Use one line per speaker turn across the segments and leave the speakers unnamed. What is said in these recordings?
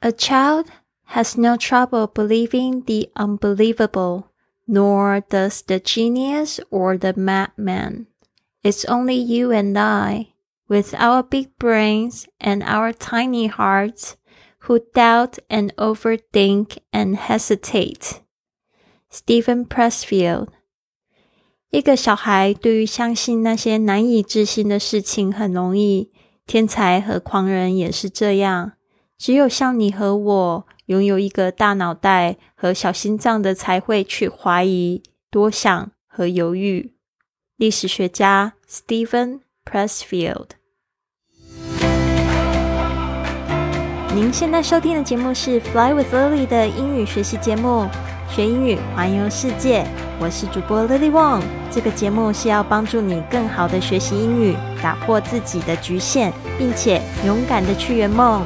A child has no trouble believing the unbelievable, nor does the genius or the madman. It's only you and I, with our big brains and our tiny hearts, who doubt and overthink and hesitate. Stephen Pressfield 一个小孩对于相信那些难以置信的事情很容易，天才和狂人也是这样。 只有像你和我拥有一个大脑袋和小心脏的，才会去怀疑、多想和犹豫。历史学家 Stephen Pressfield。您现在收听的节目是 Fly with Lily 的英语学习节目，学英语环游世界。我是主播 Lily Wong。这个节目是要帮助你更好的学习英语，打破自己的局限，并且勇敢的去圆梦。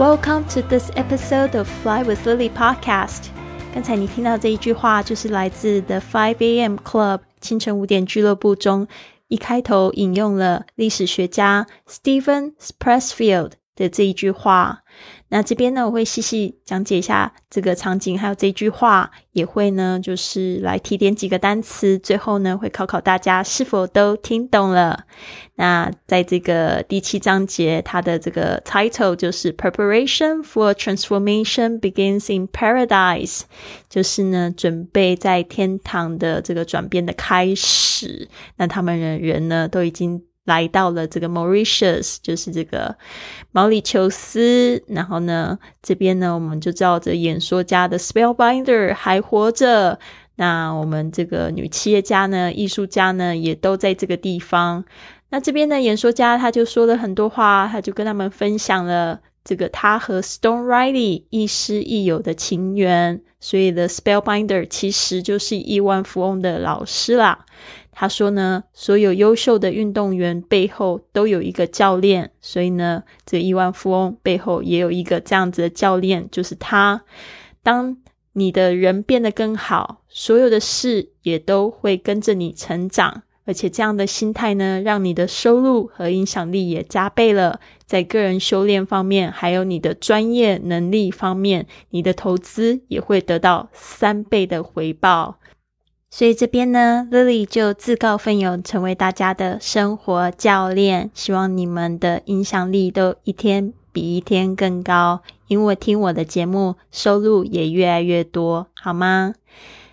Welcome to this episode of Fly with Lily podcast。刚才你听到这一句话，就是来自 The Five A.M. Club 清晨五点俱乐部中一开头引用了历史学家 Stephen Pressfield 的这一句话。那这边呢，我会细细讲解一下这个场景，还有这一句话，也会呢，就是来提点几个单词。最后呢，会考考大家是否都听懂了。那在这个第七章节，它的这个 title 就是 Preparation for Transformation Begins in Paradise，就是呢，准备在天堂的这个转变的开始。那他们人人呢，都已经。来到了这个 Mauritius，就是这个毛里求斯。然后呢，这边呢，我们就知道这演说家的 Spellbinder 还活着。那我们这个女企业家呢，艺术家呢，也都在这个地方。那这边的演说家他就说了很多话，他就跟他们分享了这个他和 Stone Riley 亦师亦友的情缘。所以，The Spellbinder 其实就是亿万富翁的老师啦。他说呢，所有优秀的运动员背后都有一个教练，所以呢，这亿万富翁背后也有一个这样子的教练，就是他。当你的人变得更好，所有的事也都会跟着你成长，而且这样的心态呢，让你的收入和影响力也加倍了。在个人修炼方面，还有你的专业能力方面，你的投资也会得到三倍的回报。所以这边呢，Lily 就自告奋勇成为大家的生活教练，希望你们的影响力都一天比一天更高，因为听我的节目收入也越来越多，好吗？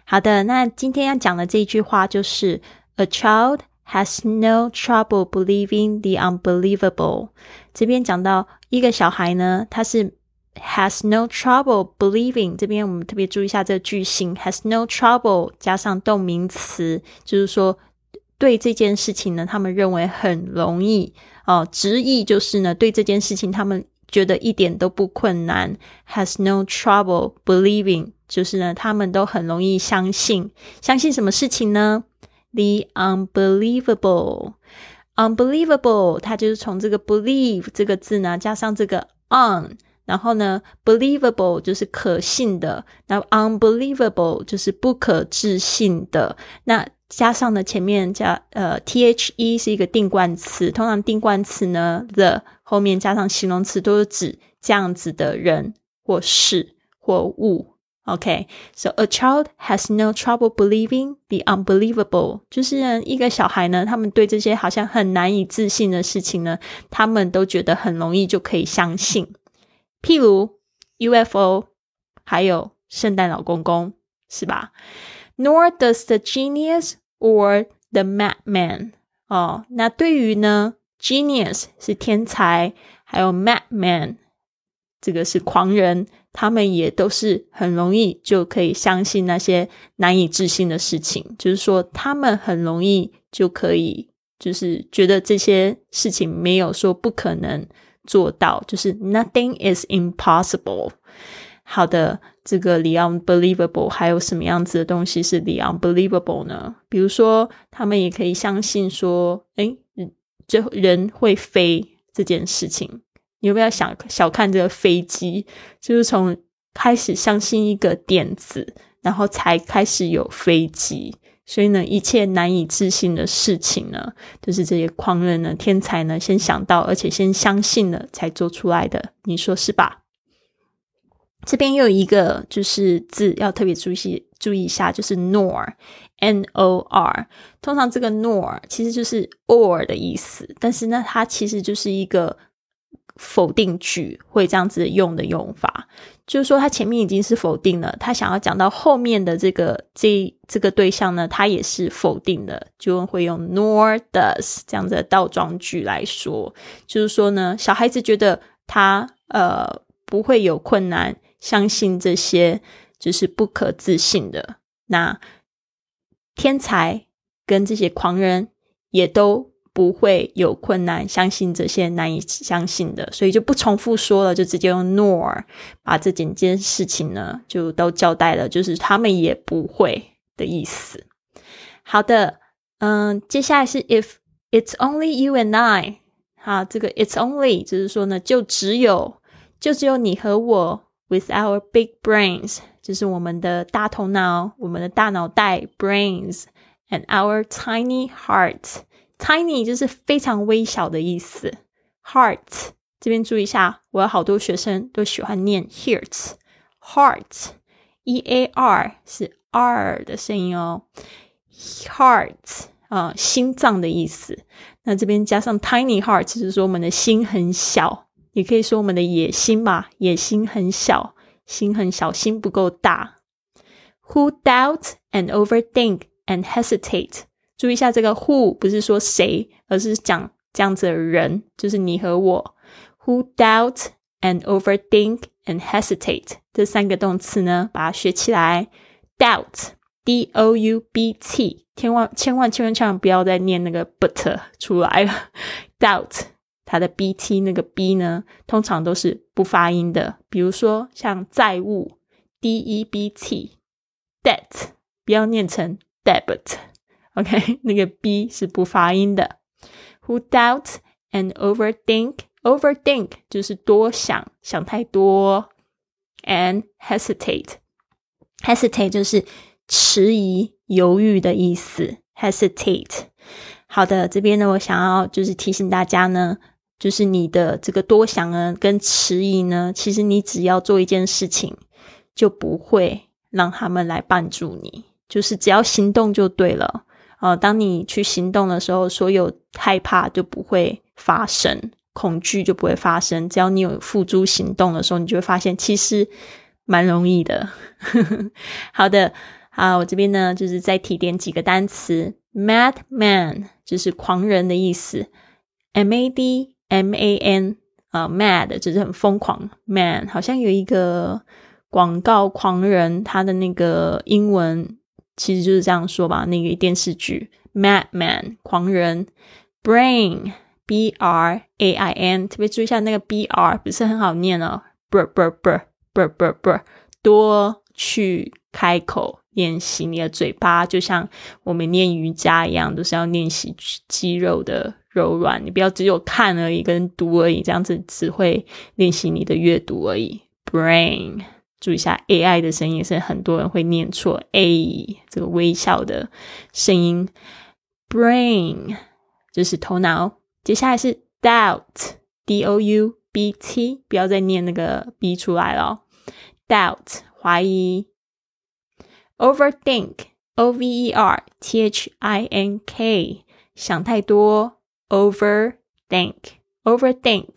好的，那今天要讲的这一句话就是：A child has no trouble believing the unbelievable。这边讲到一个小孩呢，他是。Has no trouble believing，这边我们特别注意一下这个句型，has no trouble 加上动名词，就是说对这件事情呢，他们认为很容易哦。直译就是呢，对这件事情他们觉得一点都不困难。has no trouble believing，就是呢，他们都很容易相信，相信什么事情呢？The unbelievable，unbelievable，它就是从这个 believe 这个字呢，加上这个 on。然后呢，believable 就是可信的，那 unbelievable 就是不可置信的。那加上呢，前面加呃 the 是一个定冠词，通常定冠词呢 the 后面加上形容词都是指这样子的人或事或物。OK，so a child has no trouble believing the unbelievable，就是一个小孩呢，他们对这些好像很难以置信的事情呢，他们都觉得很容易就可以相信。譬如 UFO，还有圣诞老公公，是吧？Nor does the genius or the madman。哦，那对于呢，genius 是天才，还有 madman 这个是狂人，他们也都是很容易就可以相信那些难以置信的事情。就是说，他们很容易就可以，就是觉得这些事情没有说不可能。做到就是 nothing is impossible。好的，这个 the unbelievable 还有什么样子的东西是 the unbelievable 呢？比如说，他们也可以相信说，哎，就人会飞这件事情。你有没有想小看这个飞机？就是从开始相信一个点子，然后才开始有飞机。所以呢，一切难以置信的事情呢，就是这些狂人呢、天才呢先想到，而且先相信了才做出来的。你说是吧？这边又有一个就是字要特别注意注意一下，就是 nor，n o r。通常这个 nor 其实就是 or 的意思，但是呢，它其实就是一个否定句会这样子用的用法。就是说，他前面已经是否定了，他想要讲到后面的这个这这个对象呢，他也是否定的，就会用 nor does 这样的倒装句来说。就是说呢，小孩子觉得他呃不会有困难，相信这些就是不可置信的。那天才跟这些狂人也都。不会有困难，相信这些难以相信的，所以就不重复说了，就直接用 nor 把这整件事情呢就都交代了，就是他们也不会的意思。好的，嗯，接下来是 if it's only you and I，好，这个 it's only 就是说呢，就只有就只有你和我，with our big brains，就是我们的大头脑，我们的大脑袋 brains，and our tiny hearts。Tiny 就是非常微小的意思。Heart 这边注意一下，我有好多学生都喜欢念 heart。Heart，E A R 是 R 的声音哦。Heart 啊，心脏的意思。那这边加上 tiny heart，就是说我们的心很小，也可以说我们的野心吧，野心很小，心很小，心不够大。Who doubt and overthink and hesitate？注意一下，这个 who 不是说谁，而是讲这样子的人，就是你和我。Who doubt and overthink and hesitate 这三个动词呢，把它学起来。Doubt，d o u b t，千万千万千万千万不要再念那个 but 出来了。Doubt 它的 b t 那个 b 呢，通常都是不发音的。比如说像债务，d e b t，debt 不要念成 debit。OK，那个 B 是不发音的。Who doubt and overthink，overthink 就是多想，想太多。And hesitate，hesitate 就是迟疑、犹豫的意思。Hesitate，好的，这边呢，我想要就是提醒大家呢，就是你的这个多想呢跟迟疑呢，其实你只要做一件事情，就不会让他们来帮助你，就是只要行动就对了。呃，当你去行动的时候，所有害怕就不会发生，恐惧就不会发生。只要你有付诸行动的时候，你就会发现其实蛮容易的。好的，啊，我这边呢就是再提点几个单词，madman 就是狂人的意思，m a d m a n 啊，mad 就是很疯狂，man 好像有一个广告狂人，他的那个英文。其实就是这样说吧。那个电视剧《Madman》狂人，Brain B R A I N，特别注意一下那个 B R 不是很好念哦。，br br br br br br，多去开口练习你的嘴巴，就像我们练瑜伽一样，都是要练习肌肉的柔软。你不要只有看而已，跟读而已，这样子只会练习你的阅读而已。Brain。注意一下，AI 的声音是很多人会念错，a 这个微笑的声音。Brain 就是头脑，接下来是 doubt，d o u b t，不要再念那个 b 出来了。doubt 怀疑，overthink，o v e r t h i n k，想太多，overthink，overthink。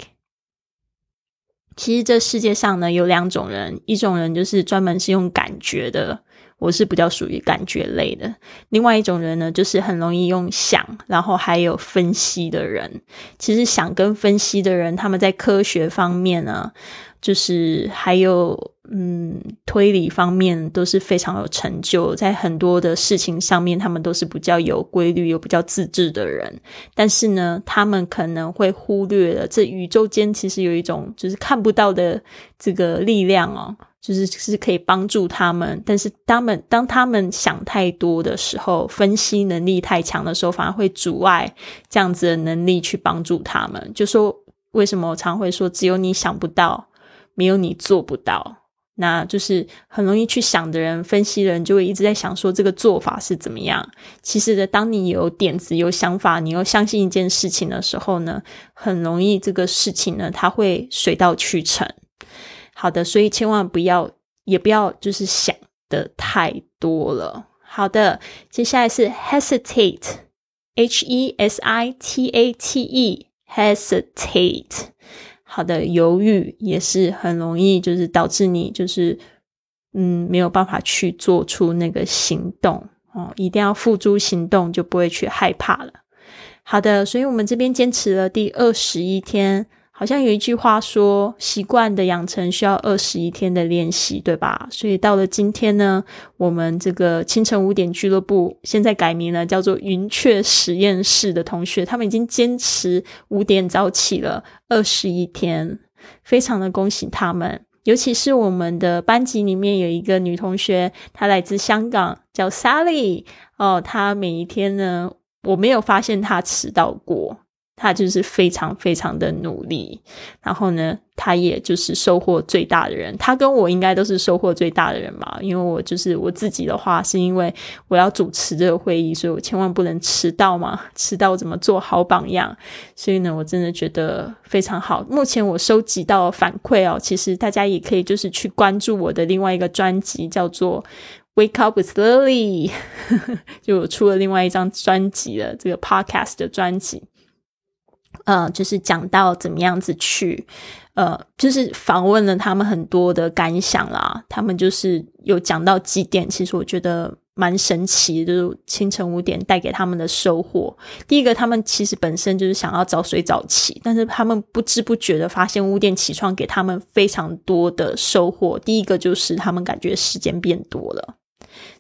其实这世界上呢有两种人，一种人就是专门是用感觉的，我是比较属于感觉类的；另外一种人呢，就是很容易用想，然后还有分析的人。其实想跟分析的人，他们在科学方面呢，就是还有。嗯，推理方面都是非常有成就，在很多的事情上面，他们都是比较有规律、又比较自制的人。但是呢，他们可能会忽略了这宇宙间其实有一种就是看不到的这个力量哦，就是是可以帮助他们。但是他们当他们想太多的时候，分析能力太强的时候，反而会阻碍这样子的能力去帮助他们。就说为什么我常会说，只有你想不到，没有你做不到。那就是很容易去想的人，分析的人就会一直在想说这个做法是怎么样。其实的，当你有点子、有想法，你又相信一件事情的时候呢，很容易这个事情呢，它会水到渠成。好的，所以千万不要，也不要就是想的太多了。好的，接下来是 hesitate，h e s i t a t e，hesitate。好的，犹豫也是很容易，就是导致你就是嗯没有办法去做出那个行动哦，一定要付诸行动，就不会去害怕了。好的，所以我们这边坚持了第二十一天。好像有一句话说，习惯的养成需要二十一天的练习，对吧？所以到了今天呢，我们这个清晨五点俱乐部现在改名了，叫做云雀实验室的同学，他们已经坚持五点早起了二十一天，非常的恭喜他们。尤其是我们的班级里面有一个女同学，她来自香港，叫 Sally 哦，她每一天呢，我没有发现她迟到过。他就是非常非常的努力，然后呢，他也就是收获最大的人。他跟我应该都是收获最大的人嘛，因为我就是我自己的话，是因为我要主持这个会议，所以我千万不能迟到嘛。迟到怎么做好榜样？所以呢，我真的觉得非常好。目前我收集到反馈哦，其实大家也可以就是去关注我的另外一个专辑，叫做《Wake Up with Lily 》，就我出了另外一张专辑了，这个 Podcast 的专辑。呃，就是讲到怎么样子去，呃，就是访问了他们很多的感想啦。他们就是有讲到几点，其实我觉得蛮神奇，就是清晨五点带给他们的收获。第一个，他们其实本身就是想要早睡早起，但是他们不知不觉的发现五点起床给他们非常多的收获。第一个就是他们感觉时间变多了。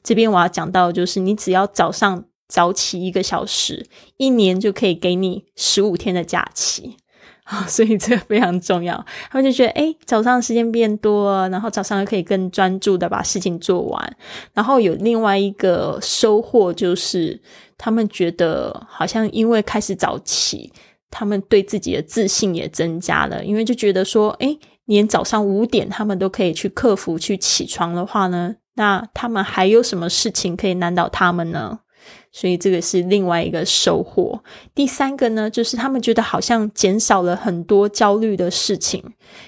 这边我要讲到，就是你只要早上。早起一个小时，一年就可以给你十五天的假期啊！所以这个非常重要。他们就觉得，哎，早上时间变多，然后早上又可以更专注的把事情做完。然后有另外一个收获，就是他们觉得好像因为开始早起，他们对自己的自信也增加了。因为就觉得说，哎，连早上五点他们都可以去克服去起床的话呢，那他们还有什么事情可以难倒他们呢？所以这个是另外一个收获。第三个呢，就是他们觉得好像减少了很多焦虑的事情，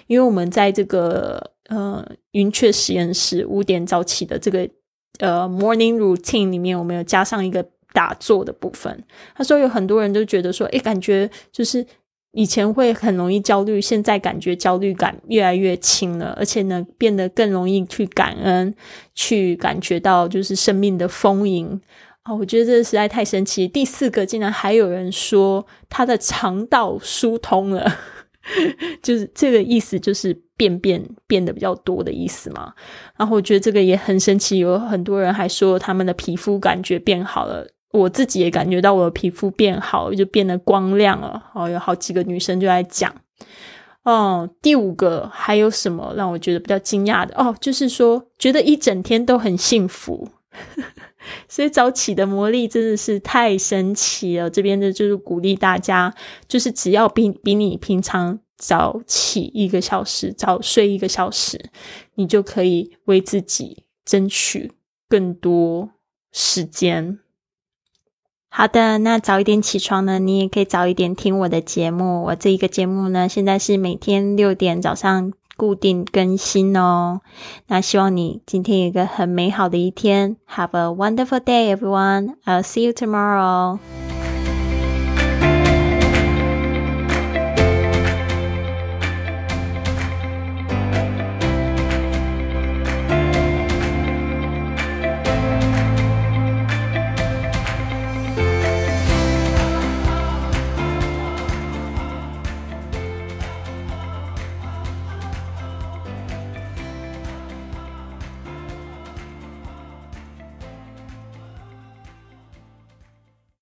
因为我们在这个呃云雀实验室五点早起的这个呃 morning routine 里面，我们有加上一个打坐的部分。他说有很多人都觉得说，诶，感觉就是以前会很容易焦虑，现在感觉焦虑感越来越轻了，而且呢，变得更容易去感恩，去感觉到就是生命的丰盈。哦，我觉得这实在太神奇。第四个，竟然还有人说他的肠道疏通了，就是这个意思，就是便便变得比较多的意思嘛。然后我觉得这个也很神奇，有很多人还说他们的皮肤感觉变好了。我自己也感觉到我的皮肤变好，就变得光亮了。哦，有好几个女生就在讲。哦，第五个还有什么让我觉得比较惊讶的？哦，就是说觉得一整天都很幸福。所以早起的魔力真的是太神奇了。这边的就是鼓励大家，就是只要比比你平常早起一个小时，早睡一个小时，你就可以为自己争取更多时间。好的，那早一点起床呢，你也可以早一点听我的节目。我这一个节目呢，现在是每天六点早上。固定更新哦。那希望你今天有一个很美好的一天。Have a wonderful day, everyone. I'll see you tomorrow.